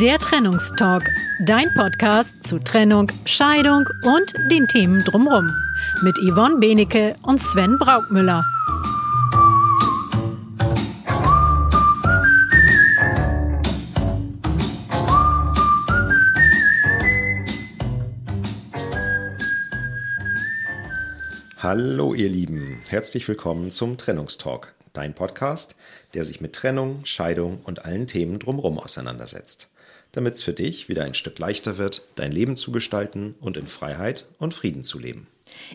Der Trennungstalk, dein Podcast zu Trennung, Scheidung und den Themen drumherum. Mit Yvonne Benecke und Sven Braukmüller. Hallo ihr Lieben, herzlich willkommen zum Trennungstalk, dein Podcast, der sich mit Trennung, Scheidung und allen Themen drumherum auseinandersetzt, damit es für dich wieder ein Stück leichter wird, dein Leben zu gestalten und in Freiheit und Frieden zu leben.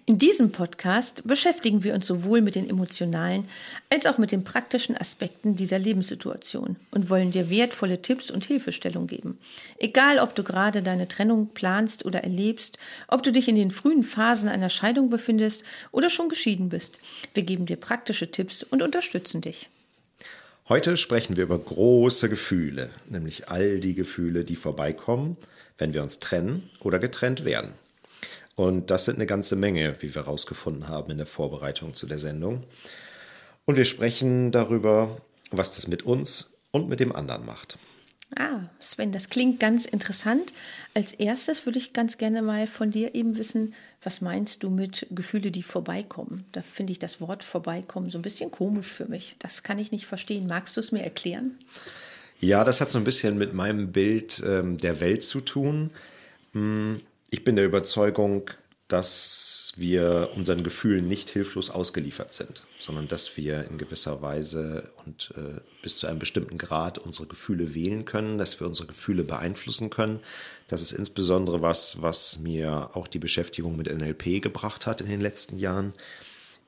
In diesem Podcast beschäftigen wir uns sowohl mit den emotionalen als auch mit den praktischen Aspekten dieser Lebenssituation und wollen dir wertvolle Tipps und Hilfestellung geben. Egal, ob du gerade deine Trennung planst oder erlebst, ob du dich in den frühen Phasen einer Scheidung befindest oder schon geschieden bist, wir geben dir praktische Tipps und unterstützen dich. Heute sprechen wir über große Gefühle, nämlich all die Gefühle, die vorbeikommen, wenn wir uns trennen oder getrennt werden. Und das sind eine ganze Menge, wie wir herausgefunden haben in der Vorbereitung zu der Sendung. Und wir sprechen darüber, was das mit uns und mit dem anderen macht. Ah, Sven, das klingt ganz interessant. Als erstes würde ich ganz gerne mal von dir eben wissen, was meinst du mit Gefühle, die vorbeikommen? Da finde ich das Wort vorbeikommen so ein bisschen komisch für mich. Das kann ich nicht verstehen. Magst du es mir erklären? Ja, das hat so ein bisschen mit meinem Bild ähm, der Welt zu tun. Hm ich bin der Überzeugung, dass wir unseren Gefühlen nicht hilflos ausgeliefert sind, sondern dass wir in gewisser Weise und äh, bis zu einem bestimmten Grad unsere Gefühle wählen können, dass wir unsere Gefühle beeinflussen können. Das ist insbesondere was, was mir auch die Beschäftigung mit NLP gebracht hat in den letzten Jahren.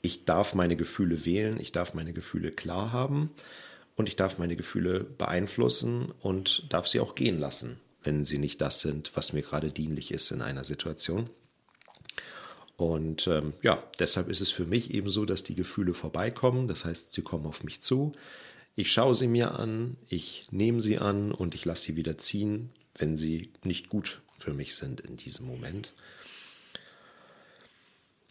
Ich darf meine Gefühle wählen, ich darf meine Gefühle klar haben und ich darf meine Gefühle beeinflussen und darf sie auch gehen lassen wenn sie nicht das sind, was mir gerade dienlich ist in einer Situation. Und ähm, ja, deshalb ist es für mich eben so, dass die Gefühle vorbeikommen. Das heißt, sie kommen auf mich zu. Ich schaue sie mir an, ich nehme sie an und ich lasse sie wieder ziehen, wenn sie nicht gut für mich sind in diesem Moment.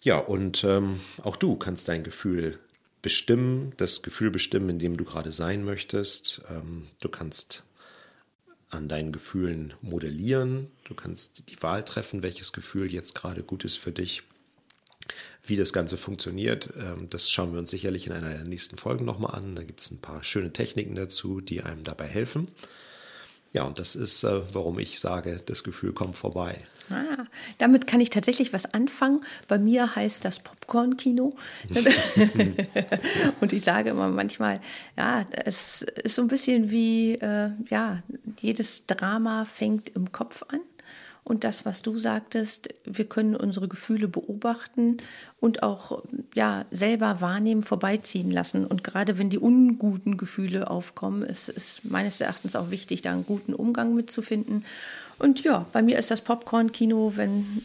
Ja, und ähm, auch du kannst dein Gefühl bestimmen, das Gefühl bestimmen, in dem du gerade sein möchtest. Ähm, du kannst an deinen Gefühlen modellieren. Du kannst die Wahl treffen, welches Gefühl jetzt gerade gut ist für dich. Wie das Ganze funktioniert, ähm, das schauen wir uns sicherlich in einer der nächsten Folgen nochmal an. Da gibt es ein paar schöne Techniken dazu, die einem dabei helfen. Ja, und das ist, äh, warum ich sage, das Gefühl kommt vorbei. Ah, damit kann ich tatsächlich was anfangen. Bei mir heißt das Popcorn-Kino. und ich sage immer manchmal, ja, es ist so ein bisschen wie, äh, ja, jedes Drama fängt im Kopf an. Und das, was du sagtest, wir können unsere Gefühle beobachten und auch ja, selber wahrnehmen, vorbeiziehen lassen. Und gerade wenn die unguten Gefühle aufkommen, ist es meines Erachtens auch wichtig, da einen guten Umgang mitzufinden. Und ja, bei mir ist das Popcorn-Kino, wenn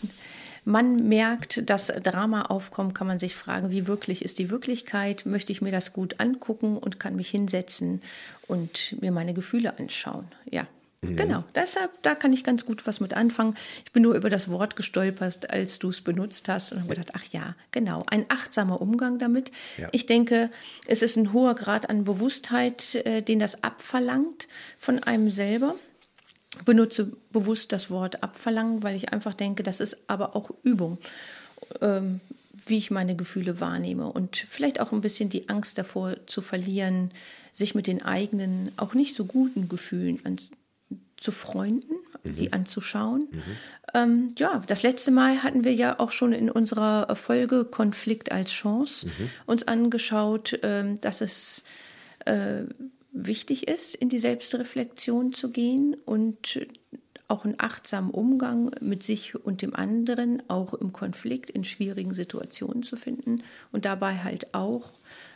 man merkt, dass Drama aufkommt, kann man sich fragen, wie wirklich ist die Wirklichkeit? Möchte ich mir das gut angucken und kann mich hinsetzen und mir meine Gefühle anschauen? Ja. Genau, deshalb, da kann ich ganz gut was mit anfangen. Ich bin nur über das Wort gestolpert, als du es benutzt hast und habe gedacht, ach ja, genau, ein achtsamer Umgang damit. Ja. Ich denke, es ist ein hoher Grad an Bewusstheit, äh, den das abverlangt von einem selber. Benutze bewusst das Wort abverlangen, weil ich einfach denke, das ist aber auch Übung. Ähm, wie ich meine Gefühle wahrnehme und vielleicht auch ein bisschen die Angst davor zu verlieren, sich mit den eigenen, auch nicht so guten Gefühlen zu Freunden, mhm. die anzuschauen. Mhm. Ähm, ja, das letzte Mal hatten wir ja auch schon in unserer Folge Konflikt als Chance mhm. uns angeschaut, ähm, dass es äh, wichtig ist, in die Selbstreflexion zu gehen und auch einen achtsamen Umgang mit sich und dem anderen, auch im Konflikt, in schwierigen Situationen zu finden und dabei halt auch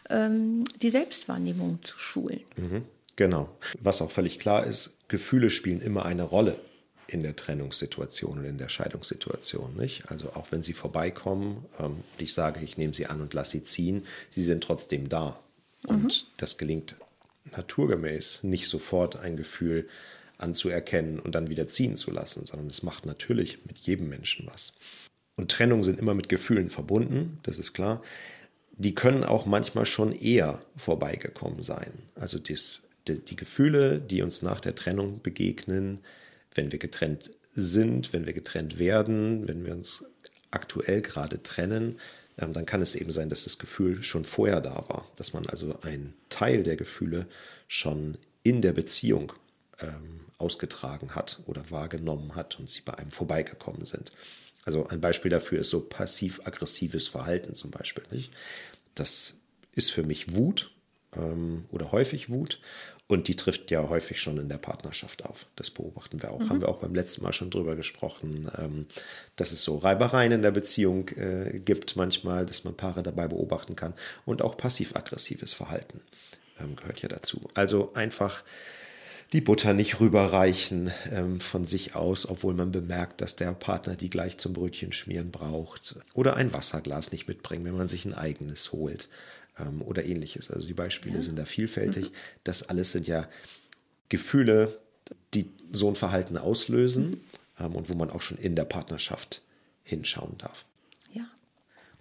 ähm, die Selbstwahrnehmung zu schulen. Mhm. Genau. Was auch völlig klar ist, Gefühle spielen immer eine Rolle in der Trennungssituation und in der Scheidungssituation. Nicht? Also auch wenn sie vorbeikommen ähm, und ich sage, ich nehme sie an und lasse sie ziehen, sie sind trotzdem da. Und mhm. das gelingt naturgemäß nicht sofort ein Gefühl anzuerkennen und dann wieder ziehen zu lassen, sondern es macht natürlich mit jedem Menschen was. Und Trennungen sind immer mit Gefühlen verbunden, das ist klar. Die können auch manchmal schon eher vorbeigekommen sein. Also das die, die Gefühle, die uns nach der Trennung begegnen, wenn wir getrennt sind, wenn wir getrennt werden, wenn wir uns aktuell gerade trennen, ähm, dann kann es eben sein, dass das Gefühl schon vorher da war, dass man also einen Teil der Gefühle schon in der Beziehung ähm, ausgetragen hat oder wahrgenommen hat und sie bei einem vorbeigekommen sind. Also ein Beispiel dafür ist so passiv-aggressives Verhalten zum Beispiel. Nicht? Das ist für mich Wut ähm, oder häufig Wut und die trifft ja häufig schon in der Partnerschaft auf. Das beobachten wir auch. Mhm. Haben wir auch beim letzten Mal schon drüber gesprochen, ähm, dass es so Reibereien in der Beziehung äh, gibt manchmal, dass man Paare dabei beobachten kann. Und auch passiv-aggressives Verhalten ähm, gehört ja dazu. Also einfach die Butter nicht rüberreichen ähm, von sich aus, obwohl man bemerkt, dass der Partner die gleich zum Brötchen schmieren braucht. Oder ein Wasserglas nicht mitbringen, wenn man sich ein eigenes holt ähm, oder ähnliches. Also die Beispiele ja. sind da vielfältig. Mhm. Das alles sind ja Gefühle, die so ein Verhalten auslösen mhm. ähm, und wo man auch schon in der Partnerschaft hinschauen darf.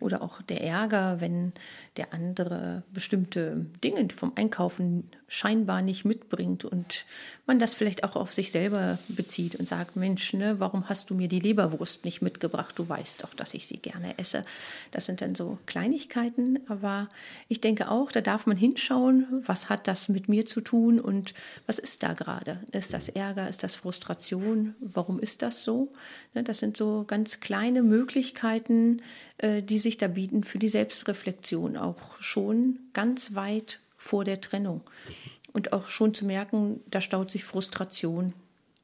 Oder auch der Ärger, wenn der andere bestimmte Dinge vom Einkaufen scheinbar nicht mitbringt und man das vielleicht auch auf sich selber bezieht und sagt, Mensch, ne, warum hast du mir die Leberwurst nicht mitgebracht? Du weißt doch, dass ich sie gerne esse. Das sind dann so Kleinigkeiten, aber ich denke auch, da darf man hinschauen, was hat das mit mir zu tun und was ist da gerade? Ist das Ärger? Ist das Frustration? Warum ist das so? Ne, das sind so ganz kleine Möglichkeiten, äh, die sich da bieten für die Selbstreflexion, auch schon ganz weit vor der Trennung. Und auch schon zu merken, da staut sich Frustration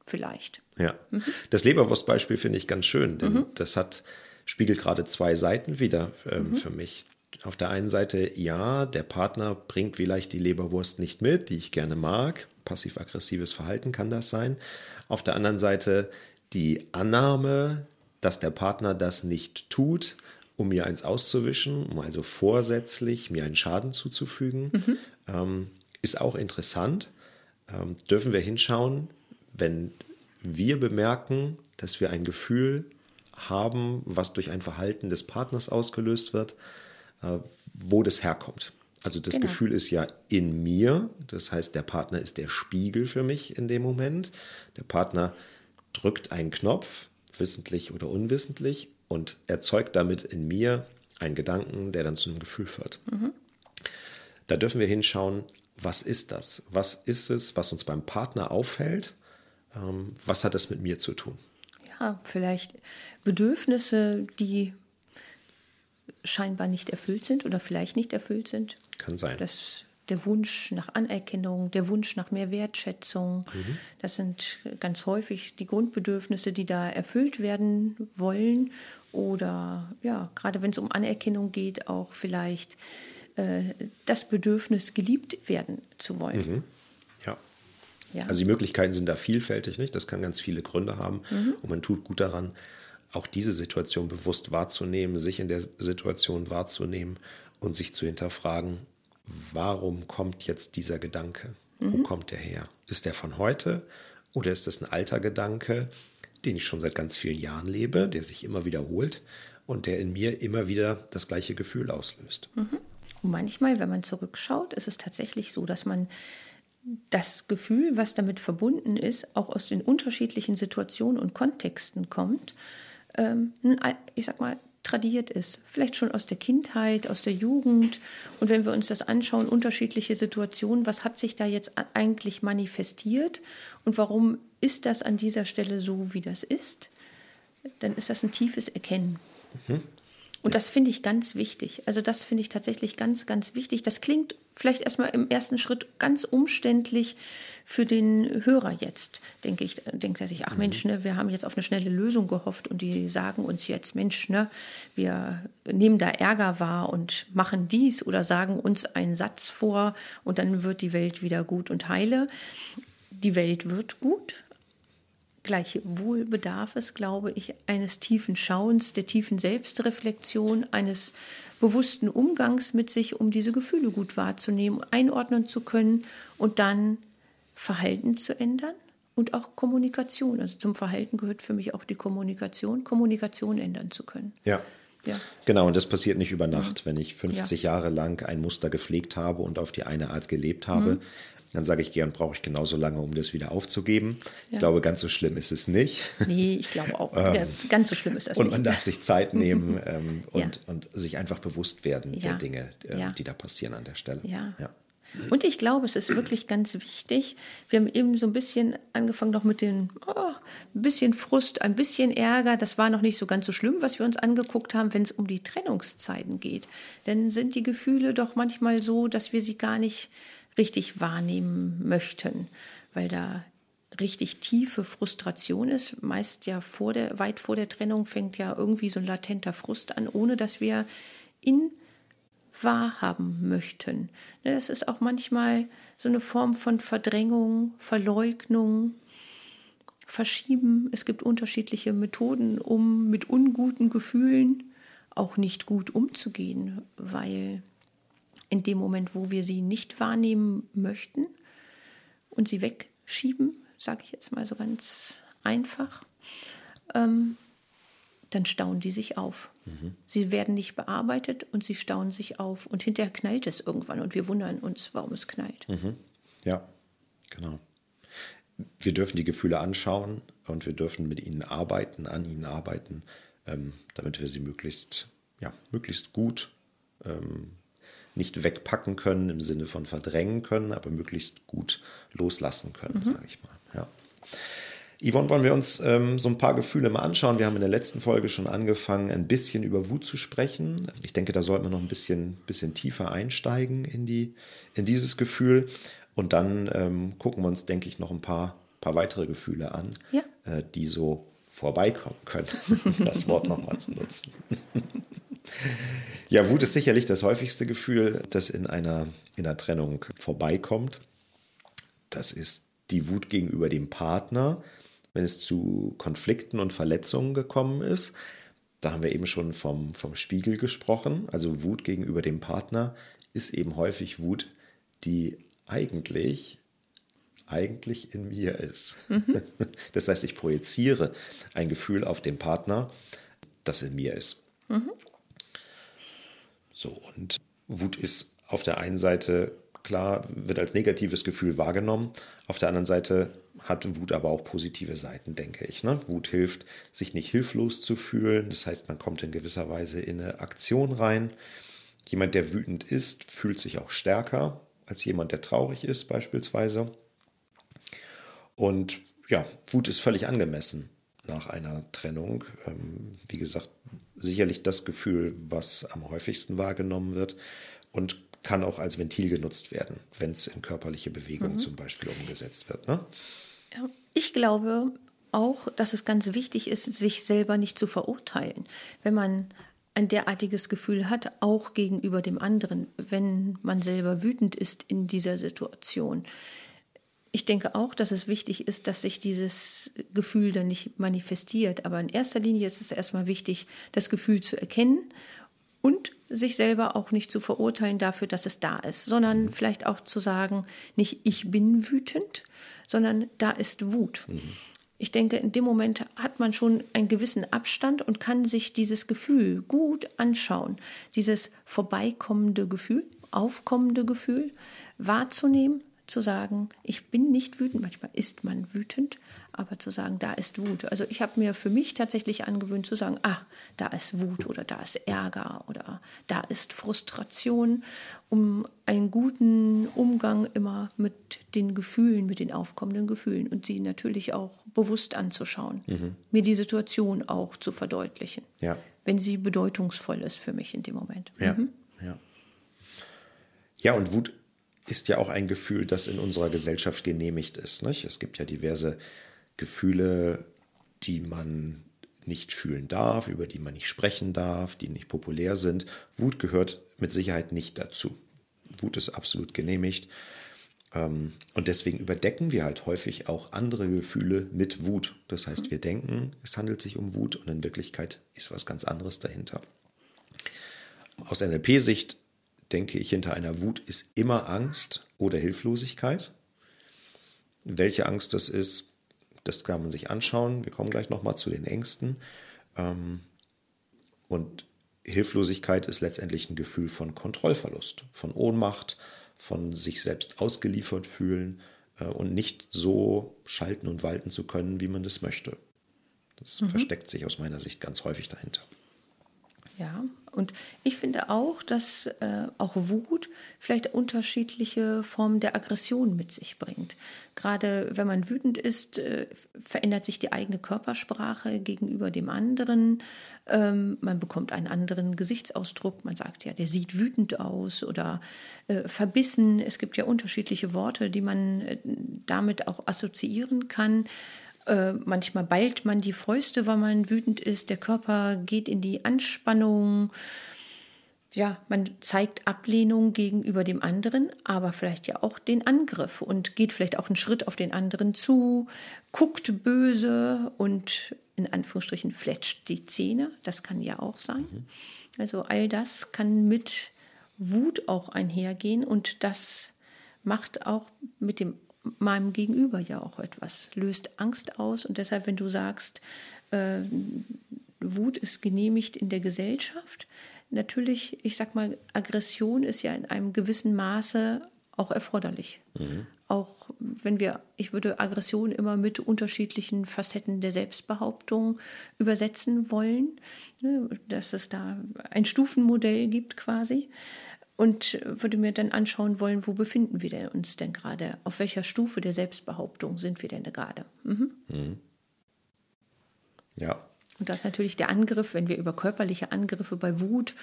vielleicht. Ja, mhm. das Leberwurstbeispiel finde ich ganz schön, denn mhm. das hat, spiegelt gerade zwei Seiten wieder ähm, mhm. für mich. Auf der einen Seite, ja, der Partner bringt vielleicht die Leberwurst nicht mit, die ich gerne mag. Passiv-aggressives Verhalten kann das sein. Auf der anderen Seite die Annahme, dass der Partner das nicht tut, um mir eins auszuwischen, um also vorsätzlich mir einen Schaden zuzufügen, mhm. ähm, ist auch interessant. Ähm, dürfen wir hinschauen, wenn wir bemerken, dass wir ein Gefühl haben, was durch ein Verhalten des Partners ausgelöst wird, äh, wo das herkommt. Also das genau. Gefühl ist ja in mir, das heißt, der Partner ist der Spiegel für mich in dem Moment. Der Partner drückt einen Knopf, wissentlich oder unwissentlich, und erzeugt damit in mir einen Gedanken, der dann zu einem Gefühl führt. Mhm. Da dürfen wir hinschauen, was ist das? Was ist es, was uns beim Partner auffällt? Ähm, was hat das mit mir zu tun? Ja, vielleicht Bedürfnisse, die scheinbar nicht erfüllt sind oder vielleicht nicht erfüllt sind. Kann sein. Das der Wunsch nach Anerkennung, der Wunsch nach mehr Wertschätzung. Mhm. Das sind ganz häufig die Grundbedürfnisse, die da erfüllt werden wollen. Oder ja, gerade wenn es um Anerkennung geht, auch vielleicht äh, das Bedürfnis, geliebt werden zu wollen. Mhm. Ja. ja. Also die Möglichkeiten sind da vielfältig, nicht? Das kann ganz viele Gründe haben. Mhm. Und man tut gut daran, auch diese Situation bewusst wahrzunehmen, sich in der Situation wahrzunehmen und sich zu hinterfragen, warum kommt jetzt dieser Gedanke? Mhm. Wo kommt der her? Ist der von heute oder ist das ein alter Gedanke, den ich schon seit ganz vielen Jahren lebe, der sich immer wiederholt und der in mir immer wieder das gleiche Gefühl auslöst? Mhm. Und manchmal, wenn man zurückschaut, ist es tatsächlich so, dass man das Gefühl, was damit verbunden ist, auch aus den unterschiedlichen Situationen und Kontexten kommt. Ähm, ich sag mal, tradiert ist. Vielleicht schon aus der Kindheit, aus der Jugend. Und wenn wir uns das anschauen, unterschiedliche Situationen, was hat sich da jetzt eigentlich manifestiert und warum ist das an dieser Stelle so, wie das ist, dann ist das ein tiefes Erkennen. Mhm. Und das finde ich ganz wichtig. Also das finde ich tatsächlich ganz, ganz wichtig. Das klingt vielleicht erstmal im ersten Schritt ganz umständlich für den Hörer jetzt, denke ich. Denkt er sich, ach Mensch, ne, wir haben jetzt auf eine schnelle Lösung gehofft und die sagen uns jetzt, Mensch, ne, wir nehmen da Ärger wahr und machen dies oder sagen uns einen Satz vor und dann wird die Welt wieder gut und heile. Die Welt wird gut, Gleichwohl bedarf es, glaube ich, eines tiefen Schauens, der tiefen Selbstreflexion, eines bewussten Umgangs mit sich, um diese Gefühle gut wahrzunehmen, einordnen zu können und dann Verhalten zu ändern und auch Kommunikation. Also zum Verhalten gehört für mich auch die Kommunikation, Kommunikation ändern zu können. Ja. Ja. Genau, und das passiert nicht über Nacht. Wenn ich 50 Ja. Jahre lang ein Muster gepflegt habe und auf die eine Art gelebt habe, Mhm. Dann sage ich gern, brauche ich genauso lange, um das wieder aufzugeben. Ich Ja. glaube, ganz so schlimm ist es nicht. Nee, ich glaube auch. Ganz- Ganz so schlimm ist das Ähm, Und nicht. man darf sich Zeit nehmen ähm, und, Ja. und sich einfach bewusst werden der Ja. Dinge, ähm, die da passieren an der Stelle. Ja. Und ich glaube, es ist wirklich ganz wichtig. Wir haben eben so ein bisschen angefangen noch mit den oh, ein bisschen Frust, ein bisschen Ärger. Das war noch nicht so ganz so schlimm, was wir uns angeguckt haben, wenn es um die Trennungszeiten geht. Denn sind die Gefühle doch manchmal so, dass wir sie gar nicht richtig wahrnehmen möchten, weil da richtig tiefe Frustration ist. Meist ja vor der, weit vor der Trennung fängt ja irgendwie so ein latenter Frust an, ohne dass wir in wahrhaben möchten. Ne, Das ist auch manchmal so eine Form von Verdrängung, Verleugnung, Verschieben. Es gibt unterschiedliche Methoden, um mit unguten Gefühlen auch nicht gut umzugehen, weil in dem Moment, wo wir sie nicht wahrnehmen möchten und sie wegschieben, sage ich jetzt mal so ganz einfach, ähm, dann stauen die sich auf. Sie werden nicht bearbeitet und sie stauen sich auf. Und hinterher knallt es irgendwann und wir wundern uns, warum es knallt. Ja, genau. Wir dürfen die Gefühle anschauen und wir dürfen mit ihnen arbeiten, an ihnen arbeiten, ähm, damit wir sie möglichst, ja, möglichst gut ähm, nicht wegpacken können im Sinne von verdrängen können, aber möglichst gut loslassen können, sage ich mal. Ja. Yvonne, wollen wir uns ähm, so ein paar Gefühle mal anschauen? Wir haben in der letzten Folge schon angefangen, ein bisschen über Wut zu sprechen. Ich denke, da sollten wir noch ein bisschen, bisschen tiefer einsteigen in, die, in dieses Gefühl. Und dann ähm, gucken wir uns, denke ich, noch ein paar, paar weitere Gefühle an, Ja. äh, die so vorbeikommen können, das Wort nochmal zu nutzen. ja, Wut ist sicherlich das häufigste Gefühl, das in einer, in einer Trennung vorbeikommt. Das ist die Wut gegenüber dem Partner, wenn es zu Konflikten und Verletzungen gekommen ist. Da haben wir eben schon vom, vom Spiegel gesprochen. Also Wut gegenüber dem Partner ist eben häufig Wut, die eigentlich, eigentlich in mir ist. Das heißt, ich projiziere ein Gefühl auf den Partner, das in mir ist. So, und Wut ist auf der einen Seite klar, wird als negatives Gefühl wahrgenommen. Auf der anderen Seite hat Wut aber auch positive Seiten, denke ich. Ne? Wut hilft, sich nicht hilflos zu fühlen. Das heißt, man kommt in gewisser Weise in eine Aktion rein. Jemand, der wütend ist, fühlt sich auch stärker als jemand, der traurig ist, beispielsweise. Und ja, Wut ist völlig angemessen nach einer Trennung. Ähm, wie gesagt, sicherlich das Gefühl, was am häufigsten wahrgenommen wird und kann auch als Ventil genutzt werden, wenn es in körperliche Bewegung zum Beispiel umgesetzt wird. Ne? Ich glaube auch, dass es ganz wichtig ist, sich selber nicht zu verurteilen. Wenn man ein derartiges Gefühl hat, auch gegenüber dem anderen, wenn man selber wütend ist in dieser Situation. Ich denke auch, dass es wichtig ist, dass sich dieses Gefühl dann nicht manifestiert. Aber in erster Linie ist es erstmal wichtig, das Gefühl zu erkennen und sich selber auch nicht zu verurteilen dafür, dass es da ist, sondern vielleicht auch zu sagen, nicht ich bin wütend, sondern da ist Wut. Ich denke, in dem Moment hat man schon einen gewissen Abstand und kann sich dieses Gefühl gut anschauen, dieses vorbeikommende Gefühl, aufkommende Gefühl wahrzunehmen, zu sagen, ich bin nicht wütend, manchmal ist man wütend, aber zu sagen, da ist Wut. Also ich habe mir für mich tatsächlich angewöhnt zu sagen, ah, da ist Wut oder da ist Ärger oder da ist Frustration, um einen guten Umgang immer mit den Gefühlen, mit den aufkommenden Gefühlen und sie natürlich auch bewusst anzuschauen, mir die Situation auch zu verdeutlichen, Ja. wenn sie bedeutungsvoll ist für mich in dem Moment. Ja, ja. Ja, und Wut ist ja auch ein Gefühl, das in unserer Gesellschaft genehmigt ist. Nicht? Es gibt ja diverse Gefühle, die man nicht fühlen darf, über die man nicht sprechen darf, die nicht populär sind. Wut gehört mit Sicherheit nicht dazu. Wut ist absolut genehmigt. Ähm, Und deswegen überdecken wir halt häufig auch andere Gefühle mit Wut. Das heißt, wir denken, es handelt sich um Wut und in Wirklichkeit ist was ganz anderes dahinter. Aus NLP-Sicht denke ich, hinter einer Wut ist immer Angst oder Hilflosigkeit. Welche Angst das ist, das kann man sich anschauen. Wir kommen gleich nochmal zu den Ängsten. Ähm, Und Hilflosigkeit ist letztendlich ein Gefühl von Kontrollverlust, von Ohnmacht, von sich selbst ausgeliefert fühlen äh, und nicht so schalten und walten zu können, wie man das möchte. Das mhm. versteckt sich aus meiner Sicht ganz häufig dahinter. Und ich finde auch, dass äh, auch Wut vielleicht unterschiedliche Formen der Aggression mit sich bringt. Gerade wenn man wütend ist, äh, verändert sich die eigene Körpersprache gegenüber dem anderen. Ähm, man bekommt einen anderen Gesichtsausdruck. Man sagt ja, der sieht wütend aus oder äh, verbissen. Es gibt ja unterschiedliche Worte, die man äh, damit auch assoziieren kann. Äh, manchmal ballt man die Fäuste, weil man wütend ist. Der Körper geht in die Anspannung. Ja, man zeigt Ablehnung gegenüber dem anderen, aber vielleicht ja auch den Angriff und geht vielleicht auch einen Schritt auf den anderen zu, guckt böse und in Anführungsstrichen fletscht die Zähne. Das kann ja auch sein. Mhm. Also all das kann mit Wut auch einhergehen und das macht auch mit dem meinem Gegenüber ja auch etwas, löst Angst aus. Und deshalb, wenn du sagst, äh, Wut ist genehmigt in der Gesellschaft, natürlich, ich sag mal, Aggression ist ja in einem gewissen Maße auch erforderlich. Mhm. Auch wenn wir, ich würde Aggression immer mit unterschiedlichen Facetten der Selbstbehauptung übersetzen wollen, ne, dass es da ein Stufenmodell gibt quasi und würde mir dann anschauen wollen, wo befinden wir uns denn gerade? Auf welcher Stufe der Selbstbehauptung sind wir denn gerade? Mhm. Mhm. Ja. Und das ist natürlich der Angriff, wenn wir über körperliche Angriffe bei Wut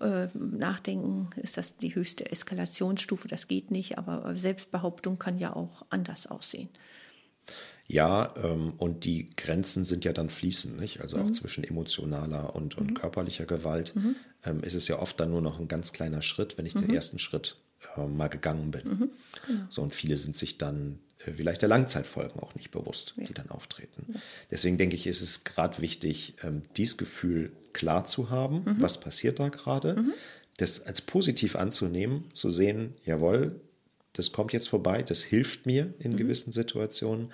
äh, nachdenken, ist das die höchste Eskalationsstufe. Das geht nicht, aber Selbstbehauptung kann ja auch anders aussehen. Ja, ähm, und die Grenzen sind ja dann fließend, nicht? Also mhm. auch zwischen emotionaler und, und mhm. körperlicher Gewalt mhm. Ähm, ist es ja oft dann nur noch ein ganz kleiner Schritt, wenn ich den mhm. ersten Schritt äh, mal gegangen bin. Mhm. Genau. So, und viele sind sich dann äh, vielleicht der Langzeitfolgen auch nicht bewusst, ja. die dann auftreten. Ja. Deswegen denke ich, ist es gerade wichtig, ähm, dieses Gefühl klar zu haben, mhm. was passiert da gerade, das als positiv anzunehmen, zu sehen, jawohl, das kommt jetzt vorbei, das hilft mir in gewissen Situationen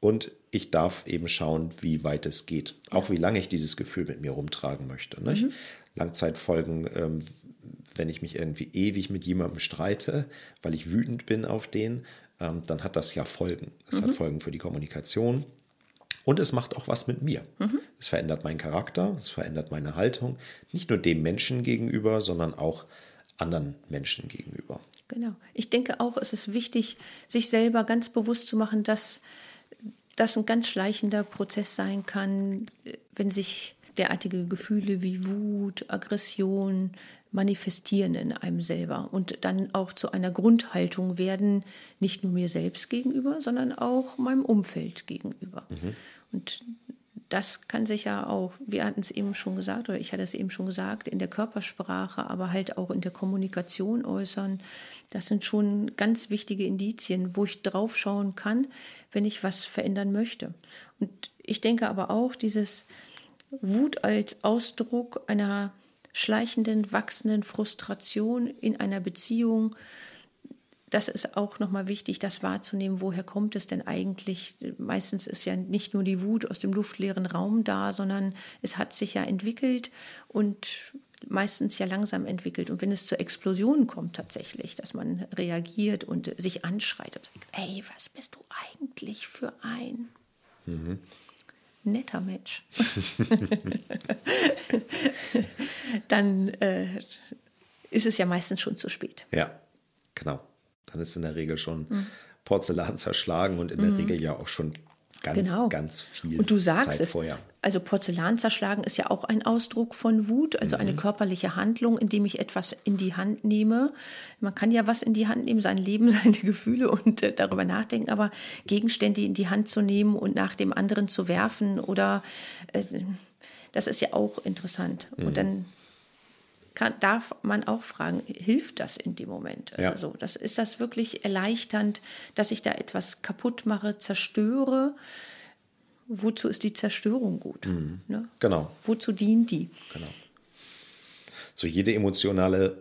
und ich darf eben schauen, wie weit es geht. Auch wie lange ich dieses Gefühl mit mir rumtragen möchte. Mhm. Langzeitfolgen, ähm, wenn ich mich irgendwie ewig mit jemandem streite, weil ich wütend bin auf den, ähm, dann hat das ja Folgen. Es mhm. hat Folgen für die Kommunikation. Und es macht auch was mit mir. Mhm. Es verändert meinen Charakter, es verändert meine Haltung, nicht nur dem Menschen gegenüber, sondern auch anderen Menschen gegenüber. Genau. Ich denke auch, es ist wichtig, sich selber ganz bewusst zu machen, dass das ein ganz schleichender Prozess sein kann, wenn sich derartige Gefühle wie Wut, Aggression manifestieren in einem selber und dann auch zu einer Grundhaltung werden, nicht nur mir selbst gegenüber, sondern auch meinem Umfeld gegenüber. Mhm. Und das kann sich ja auch, wir hatten es eben schon gesagt, oder ich hatte es eben schon gesagt, in der Körpersprache, aber halt auch in der Kommunikation äußern. Das sind schon ganz wichtige Indizien, wo ich drauf schauen kann, wenn ich was verändern möchte. Und ich denke aber auch, dieses Wut als Ausdruck einer schleichenden, wachsenden Frustration in einer Beziehung, das ist auch nochmal wichtig, das wahrzunehmen, woher kommt es denn eigentlich? Meistens ist ja nicht nur die Wut aus dem luftleeren Raum da, sondern es hat sich ja entwickelt und meistens ja langsam entwickelt. Und wenn es zur Explosion kommt tatsächlich, dass man reagiert und sich anschreit und sagt, ey, was bist du eigentlich für ein mhm. Netter Mensch? Dann äh, ist es ja meistens schon zu spät. Ja, genau dann ist in der Regel schon mhm. Porzellan zerschlagen und in der mhm. Regel ja auch schon ganz, genau. ganz viel Und du sagst Zeit es, vorher. Also Porzellan zerschlagen ist ja auch ein Ausdruck von Wut, also mhm. eine körperliche Handlung, indem ich etwas in die Hand nehme. Man kann ja was in die Hand nehmen, sein Leben, seine Gefühle und äh, darüber nachdenken, aber Gegenstände in die Hand zu nehmen und nach dem anderen zu werfen oder äh, das ist ja auch interessant. Und mhm. dann kann, darf man auch fragen, hilft das in dem Moment? Also ja. so, das, ist das wirklich erleichternd, dass ich da etwas kaputt mache, zerstöre? Wozu ist die Zerstörung gut? Mhm. Ne? Genau. Wozu dient die? Genau. So jede emotionale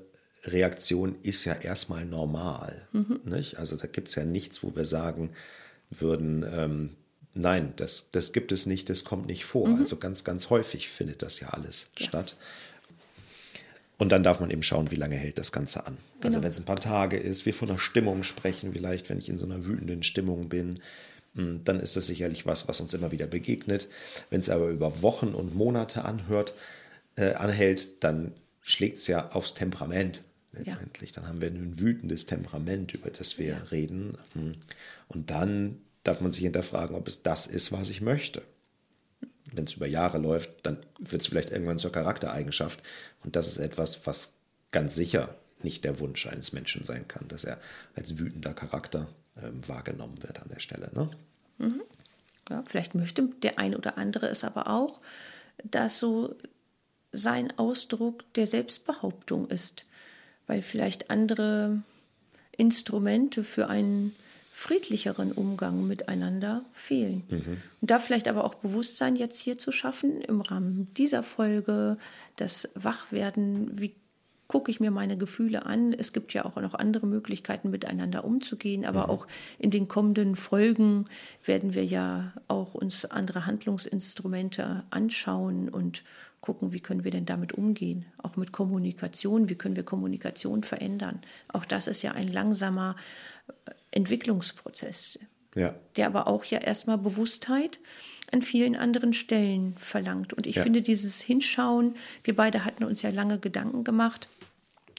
Reaktion ist ja erstmal normal. Mhm. Nicht? Also da gibt es ja nichts, wo wir sagen würden, ähm, nein, das, das gibt es nicht, das kommt nicht vor. Mhm. Also ganz, ganz häufig findet das ja alles ja. statt Und dann darf man eben schauen, wie lange hält das Ganze an. Also Genau. wenn es ein paar Tage ist, wir von einer Stimmung sprechen, vielleicht wenn ich in so einer wütenden Stimmung bin, dann ist das sicherlich was, was uns immer wieder begegnet. Wenn es aber über Wochen und Monate anhört, äh, anhält, dann schlägt es ja aufs Temperament letztendlich. Dann haben wir ein wütendes Temperament, über das wir reden. Mh. Und dann darf man sich hinterfragen, ob es das ist, was ich möchte wenn es über Jahre läuft, dann wird es vielleicht irgendwann zur Charaktereigenschaft. Und das ist etwas, was ganz sicher nicht der Wunsch eines Menschen sein kann, dass er als wütender Charakter ähm, wahrgenommen wird an der Stelle. Ne? Ja, vielleicht möchte der ein oder andere es aber auch, dass so sein Ausdruck der Selbstbehauptung ist, weil vielleicht andere Instrumente für einen friedlicheren Umgang miteinander fehlen. Und da vielleicht aber auch Bewusstsein jetzt hier zu schaffen im Rahmen dieser Folge, das Wachwerden, wie gucke ich mir meine Gefühle an. Es gibt ja auch noch andere Möglichkeiten, miteinander umzugehen, aber auch in den kommenden Folgen werden wir ja auch uns andere Handlungsinstrumente anschauen und gucken, wie können wir denn damit umgehen. Auch mit Kommunikation, wie können wir Kommunikation verändern. Auch das ist ja ein langsamer äh, Entwicklungsprozess, Ja. der aber auch ja erstmal Bewusstheit an vielen anderen Stellen verlangt. Und ich Ja. finde dieses Hinschauen, wir beide hatten uns ja lange Gedanken gemacht,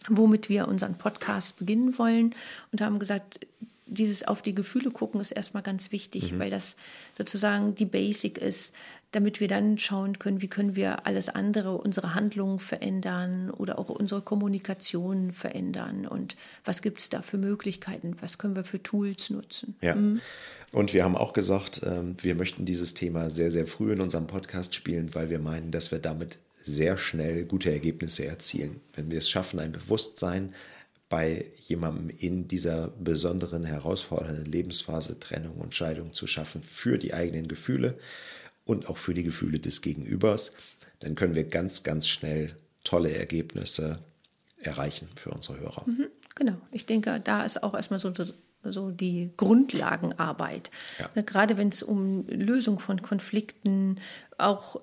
womit wir unseren Podcast beginnen wollen und haben gesagt, dieses auf die Gefühle gucken ist erstmal ganz wichtig, weil das sozusagen die Basic ist, damit wir dann schauen können, wie können wir alles andere, unsere Handlungen verändern oder auch unsere Kommunikation verändern und was gibt es da für Möglichkeiten, was können wir für Tools nutzen. Ja. Und wir haben auch gesagt, ähm, wir möchten dieses Thema sehr, sehr früh in unserem Podcast spielen, weil wir meinen, dass wir damit sehr schnell gute Ergebnisse erzielen. Wenn wir es schaffen, ein Bewusstsein bei jemandem in dieser besonderen, herausfordernden Lebensphase Trennung und Scheidung zu schaffen für die eigenen Gefühle und auch für die Gefühle des Gegenübers, dann können wir ganz, ganz schnell tolle Ergebnisse erreichen für unsere Hörer. Genau, ich denke, da ist auch erstmal so, so die Grundlagenarbeit. Ja. Ne, Gerade wenn es um Lösung von Konflikten, auch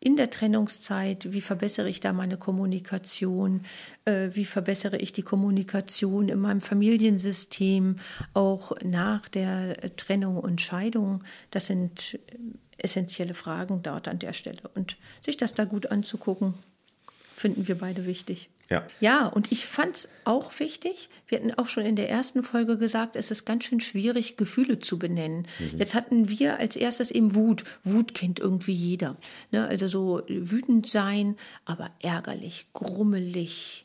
in der Trennungszeit, wie verbessere ich da meine Kommunikation, äh, wie verbessere ich die Kommunikation in meinem Familiensystem, auch nach der Trennung und Scheidung. Das sind äh, essentielle Fragen dort an der Stelle. Und sich das da gut anzugucken, finden wir beide wichtig. Ja. Ja, und ich fand es auch wichtig. Wir hatten auch schon in der ersten Folge gesagt, es ist ganz schön schwierig, Gefühle zu benennen. Jetzt hatten wir als erstes eben Wut. Wut kennt irgendwie jeder. Ne? Also so wütend sein, aber ärgerlich, grummelig.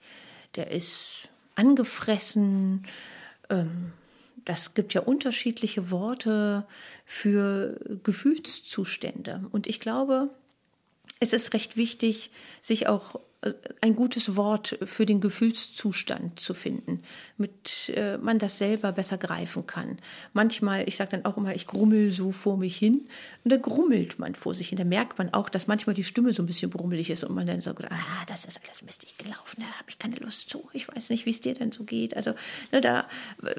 Der ist angefressen. Ähm, das gibt ja unterschiedliche Worte für Gefühlszustände. Und ich glaube, es ist recht wichtig, sich auch ein gutes Wort für den Gefühlszustand zu finden, mit äh, man das selber besser greifen kann. Manchmal, ich sage dann auch immer, ich grummel so vor mich hin und da grummelt man vor sich hin. Da merkt man auch, dass manchmal die Stimme so ein bisschen brummelig ist und man dann so, ah, das ist alles mistig gelaufen, da habe ich keine Lust zu. Ich weiß nicht, wie es dir denn so geht. Also ne, da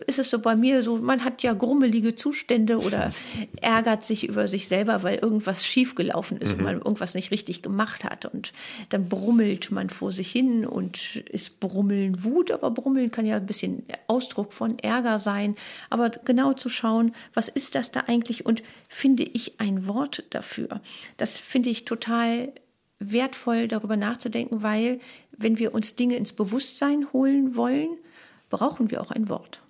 ist es so bei mir so, man hat ja grummelige Zustände oder ärgert sich über sich selber, weil irgendwas schiefgelaufen ist und man irgendwas nicht richtig gemacht hat. Und dann brummelt man vor sich hin und ist Brummeln Wut, aber Brummeln kann ja ein bisschen Ausdruck von Ärger sein. Aber genau zu schauen, was ist das da eigentlich und finde ich ein Wort dafür? Das finde ich total wertvoll, darüber nachzudenken, weil wenn wir uns Dinge ins Bewusstsein holen wollen, brauchen wir auch ein Wort.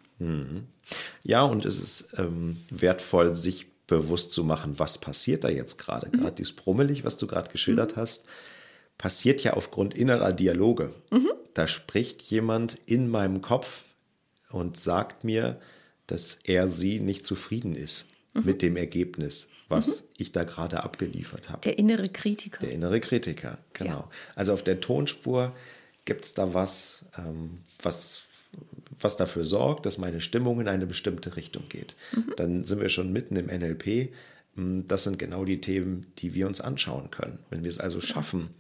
Ja, und es ist ähm, wertvoll, sich bewusst zu machen, was passiert da jetzt gerade. Gerade dieses Brummelig, was du gerade geschildert hast, passiert ja aufgrund innerer Dialoge. Da spricht jemand in meinem Kopf und sagt mir, dass er sie nicht zufrieden ist mit dem Ergebnis, was ich da gerade abgeliefert habe. Der innere Kritiker. Der innere Kritiker, genau. Ja. Also auf der Tonspur gibt es da was, ähm, was, was dafür sorgt, dass meine Stimmung in eine bestimmte Richtung geht. Dann sind wir schon mitten im NLP. Mm, Das sind genau die Themen, die wir uns anschauen können. Wenn wir es also schaffen,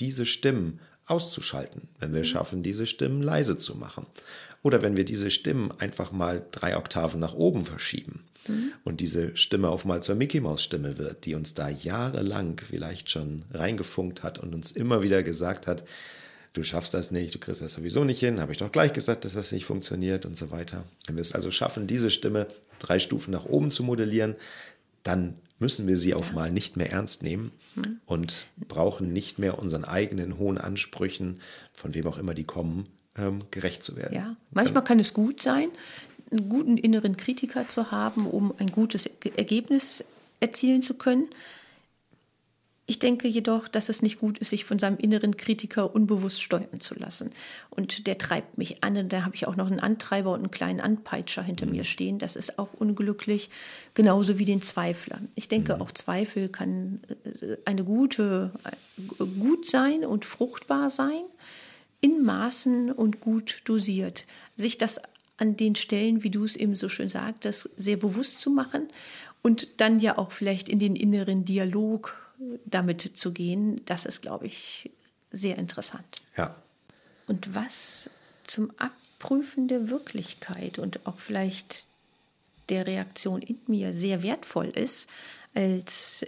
diese Stimmen auszuschalten, wenn wir schaffen, diese Stimmen leise zu machen. Oder wenn wir diese Stimmen einfach mal drei Oktaven nach oben verschieben und diese Stimme auf mal zur Mickey Maus Stimme wird, die uns da jahrelang vielleicht schon reingefunkt hat und uns immer wieder gesagt hat, du schaffst das nicht, du kriegst das sowieso nicht hin, habe ich doch gleich gesagt, dass das nicht funktioniert und so weiter. Wenn wir es also schaffen, diese Stimme drei Stufen nach oben zu modellieren, dann müssen wir sie auf mal nicht mehr ernst nehmen mhm. und brauchen nicht mehr unseren eigenen hohen Ansprüchen, von wem auch immer die kommen, ähm, gerecht zu werden. Ja, manchmal kann es gut sein, einen guten inneren Kritiker zu haben, um ein gutes Ergebnis erzielen zu können. Ich denke jedoch, dass es nicht gut ist, sich von seinem inneren Kritiker unbewusst steuern zu lassen. Und der treibt mich an. Und da habe ich auch noch einen Antreiber und einen kleinen Anpeitscher hinter mhm. mir stehen. Das ist auch unglücklich, genauso wie den Zweifler. Ich denke, mhm. auch Zweifel kann äh, eine gute, äh, gut sein und fruchtbar sein, in Maßen und gut dosiert. Sich das an den Stellen, wie du es eben so schön sagtest, sehr bewusst zu machen und dann ja auch vielleicht in den inneren Dialog damit zu gehen, das ist, glaube ich, sehr interessant. Ja. Und was zum Abprüfen der Wirklichkeit und auch vielleicht der Reaktion in mir sehr wertvoll ist, als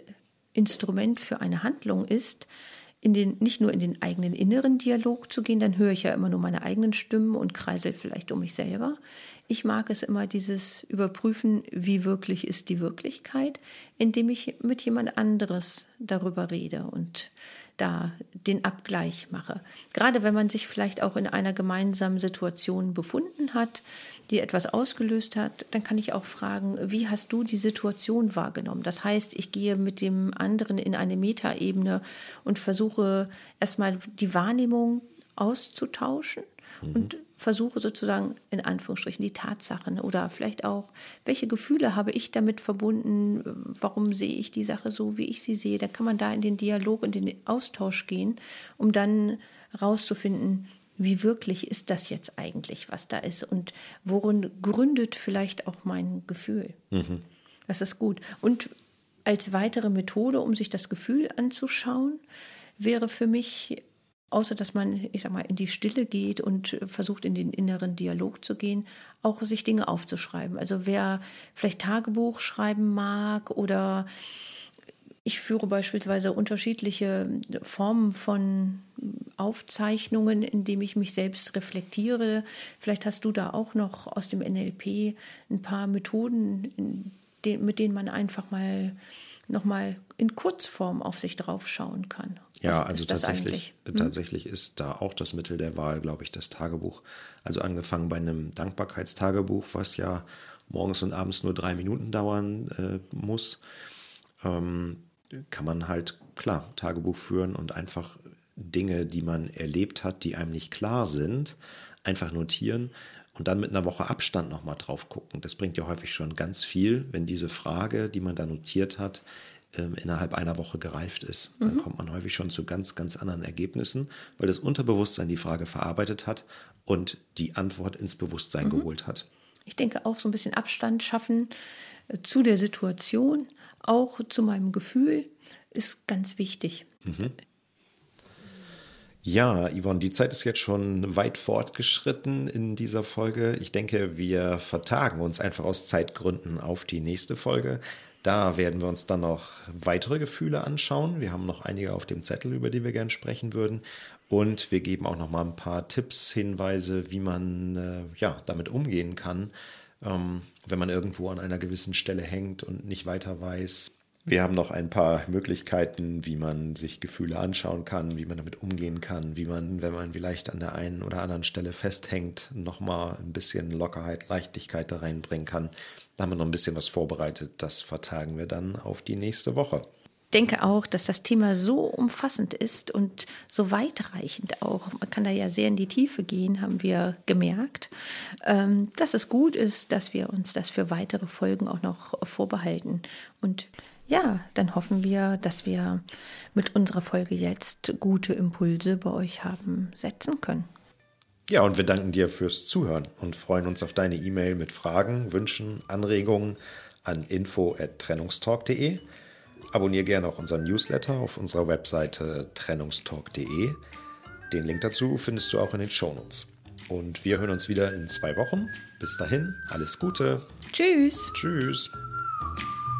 Instrument für eine Handlung ist, in den, nicht nur in den eigenen inneren Dialog zu gehen, dann höre ich ja immer nur meine eigenen Stimmen und kreisel vielleicht um mich selber. Ich mag es immer, dieses Überprüfen, wie wirklich ist die Wirklichkeit, indem ich mit jemand anderes darüber rede und da den Abgleich mache. Gerade wenn man sich vielleicht auch in einer gemeinsamen Situation befunden hat, die etwas ausgelöst hat, dann kann ich auch fragen, wie hast du die Situation wahrgenommen? Das heißt, ich gehe mit dem anderen in eine Metaebene und versuche erstmal die Wahrnehmung auszutauschen mhm. und versuche sozusagen in Anführungsstrichen die Tatsachen oder vielleicht auch, welche Gefühle habe ich damit verbunden, warum sehe ich die Sache so, wie ich sie sehe. Da kann man da in den Dialog, in den Austausch gehen, um dann rauszufinden, wie wirklich ist das jetzt eigentlich, was da ist und worin gründet vielleicht auch mein Gefühl. Mhm. Das ist gut. Und als weitere Methode, um sich das Gefühl anzuschauen, wäre für mich außer dass man, ich sag mal, in die Stille geht und versucht, in den inneren Dialog zu gehen, auch sich Dinge aufzuschreiben. Also wer vielleicht Tagebuch schreiben mag oder ich führe beispielsweise unterschiedliche Formen von Aufzeichnungen, indem ich mich selbst reflektiere. Vielleicht hast du da auch noch aus dem NLP ein paar Methoden, mit denen man einfach mal nochmal in Kurzform auf sich drauf schauen kann. Was ja, also tatsächlich, hm? tatsächlich ist da auch das Mittel der Wahl, glaube ich, das Tagebuch. Also angefangen bei einem Dankbarkeitstagebuch, was ja morgens und abends nur drei Minuten dauern äh, muss, ähm, kann man halt klar Tagebuch führen und einfach Dinge, die man erlebt hat, die einem nicht klar sind, einfach notieren und dann mit einer Woche Abstand nochmal drauf gucken. Das bringt ja häufig schon ganz viel, wenn diese Frage, die man da notiert hat, innerhalb einer Woche gereift ist. Dann mhm. kommt man häufig schon zu ganz, ganz anderen Ergebnissen, weil das Unterbewusstsein die Frage verarbeitet hat und die Antwort ins Bewusstsein mhm. geholt hat. Ich denke auch so ein bisschen Abstand schaffen äh, zu der Situation, auch zu meinem Gefühl, ist ganz wichtig. Mhm. Ja, Yvonne, die Zeit ist jetzt schon weit fortgeschritten in dieser Folge. Ich denke, wir vertagen uns einfach aus Zeitgründen auf die nächste Folge. Da werden wir uns dann noch weitere Gefühle anschauen. Wir haben noch einige auf dem Zettel, über die wir gerne sprechen würden. Und wir geben auch noch mal ein paar Tipps, Hinweise, wie man äh, ja, damit umgehen kann, ähm, wenn man irgendwo an einer gewissen Stelle hängt und nicht weiter weiß. Wir haben noch ein paar Möglichkeiten, wie man sich Gefühle anschauen kann, wie man damit umgehen kann, wie man, wenn man vielleicht an der einen oder anderen Stelle festhängt, nochmal ein bisschen Lockerheit, Leichtigkeit da reinbringen kann. Haben wir noch ein bisschen was vorbereitet. Das vertagen wir dann auf die nächste Woche denke auch, dass das Thema so umfassend ist und so weitreichend auch. Man kann da ja sehr in die Tiefe gehen, haben wir gemerkt, ähm, dass es gut ist, dass wir uns das für weitere Folgen auch noch vorbehalten. Und ja, dann hoffen wir, dass wir mit unserer Folge jetzt gute Impulse bei euch haben setzen können. Ja, und wir danken dir fürs Zuhören und freuen uns auf deine E-Mail mit Fragen, Wünschen, Anregungen an info@trennungstalk.de. Abonnier gerne auch unseren Newsletter auf unserer Webseite trennungstalk.de. Den Link dazu findest du auch in den Shownotes. Und wir hören uns wieder in zwei Wochen. Bis dahin, alles Gute. Tschüss. Tschüss.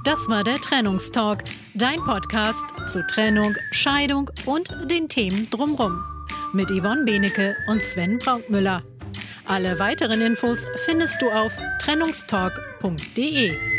Das war der Trennungstalk, dein Podcast zu Trennung, Scheidung und den Themen drumherum. Mit Yvonne Benecke und Sven Brautmüller. Alle weiteren Infos findest du auf trennungstalk.de.